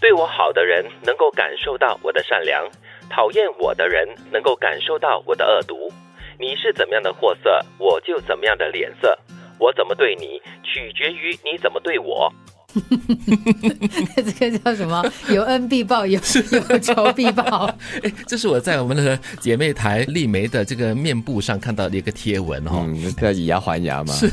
对我好的人能够感受到我的善良，讨厌我的人能够感受到我的恶毒。你是怎么样的货色，我就怎么样的脸色。我怎么对你，取决于你怎么对我。这个叫什么？有恩必报，有有仇必报。哎，这是我在我们的姐妹台丽梅的这个面部上看到的一个贴文哈，叫以牙还牙嘛。是，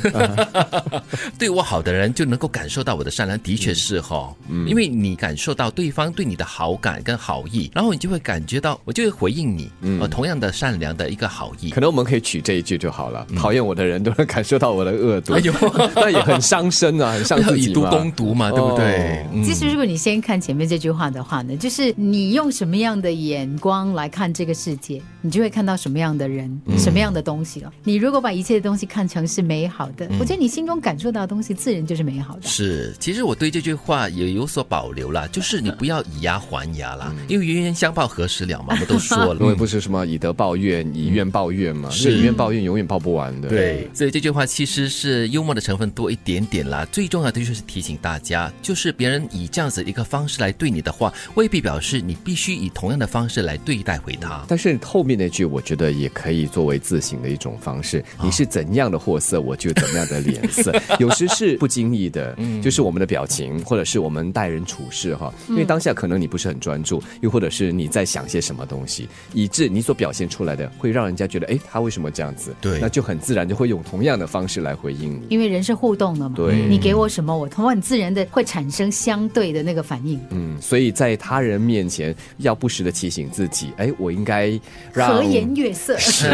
对我好的人就能够感受到我的善良，的确是哈。嗯，因为你感受到对方对你的好感跟好意，然后你就会感觉到，我就会回应你，呃，同样的善良的一个好意。可能我们可以取这一句就好了。讨厌我的人都能感受到我的恶毒，哎呦，那也很伤身啊，很伤自己以毒攻毒。嘛，对不对？其实，如果你先看前面这句话的话呢，就是你用什么样的眼光来看这个世界，你就会看到什么样的人，什么样的东西了。你如果把一切的东西看成是美好的，我觉得你心中感受到的东西自然就是美好的。是，其实我对这句话也有所保留了，就是你不要以牙还牙啦，因为冤冤相报何时了嘛，我们都说了，因为不是什么以德报怨，以怨报怨嘛，是以怨报怨永远报不完的。对，所以这句话其实是幽默的成分多一点点啦。最重要的就是提醒大家。就是别人以这样子一个方式来对你的话，未必表示你必须以同样的方式来对待回他。但是后面那句，我觉得也可以作为自省的一种方式。你是怎样的货色，我就怎么样的脸色。有时是不经意的，就是我们的表情，或者是我们待人处事哈。因为当下可能你不是很专注，又或者是你在想些什么东西，以致你所表现出来的会让人家觉得，哎，他为什么这样子？对，那就很自然就会用同样的方式来回应你。因为人是互动的嘛，对，你给我什么，我通过很自然的会。产生相对的那个反应，嗯，所以在他人面前要不时的提醒自己，哎，我应该让和颜悦色，是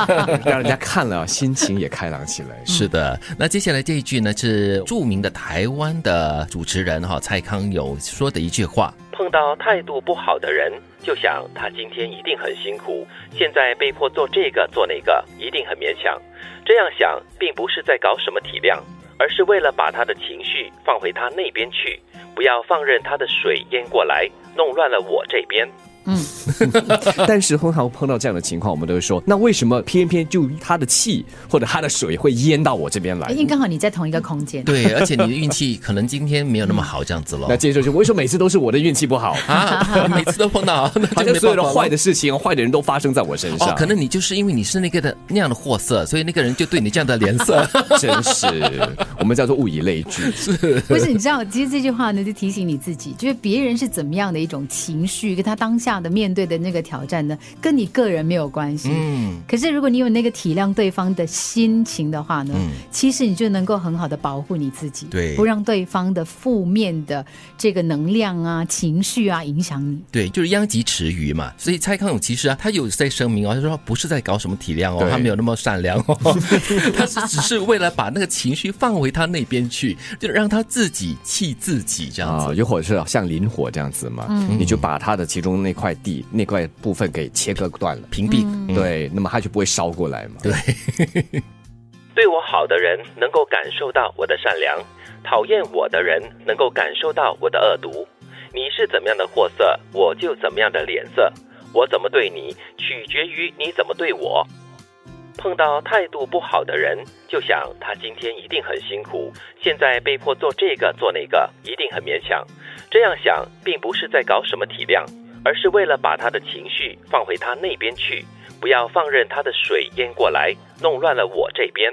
让人家看了心情也开朗起来。是的，那接下来这一句呢，是著名的台湾的主持人哈蔡康永说的一句话：碰到态度不好的人，就想他今天一定很辛苦，现在被迫做这个做那个，一定很勉强。这样想，并不是在搞什么体谅。而是为了把他的情绪放回他那边去，不要放任他的水淹过来，弄乱了我这边。嗯，但是通常碰到这样的情况，我们都会说，那为什么偏偏就他的气或者他的水会淹到我这边来？因为刚好你在同一个空间。对，而且你的运气可能今天没有那么好，这样子了。那接着就为什么每次都是我的运气不好 啊？每次都碰到，好像所有的坏的事情、坏的人都发生在我身上。可能你就是因为你是那个的那样的货色，所以那个人就对你这样的脸色。真是，我们叫做物以类聚。是，不是？你知道，其实这句话呢，就提醒你自己，就是别人是怎么样的一种情绪，跟他当下。的面对的那个挑战呢，跟你个人没有关系。嗯，可是如果你有那个体谅对方的心情的话呢，其实你就能够很好的保护你自己，对，不让对方的负面的这个能量啊、情绪啊影响你。对，就是殃及池鱼嘛。所以蔡康永其实啊，他有在声明哦，他说不是在搞什么体谅哦，他没有那么善良哦，他是只是为了把那个情绪放回他那边去，就让他自己气自己这样子。或者是像磷火这样子嘛，你就把他的其中那。块地那块部分给切割断了，屏蔽，对，那么它就不会烧过来嘛。对，对我好的人能够感受到我的善良，讨厌我的人能够感受到我的恶毒。你是怎么样的货色，我就怎么样的脸色。我怎么对你，取决于你怎么对我。碰到态度不好的人，就想他今天一定很辛苦，现在被迫做这个做那个，一定很勉强。这样想，并不是在搞什么体谅。而是为了把他的情绪放回他那边去，不要放任他的水淹过来，弄乱了我这边。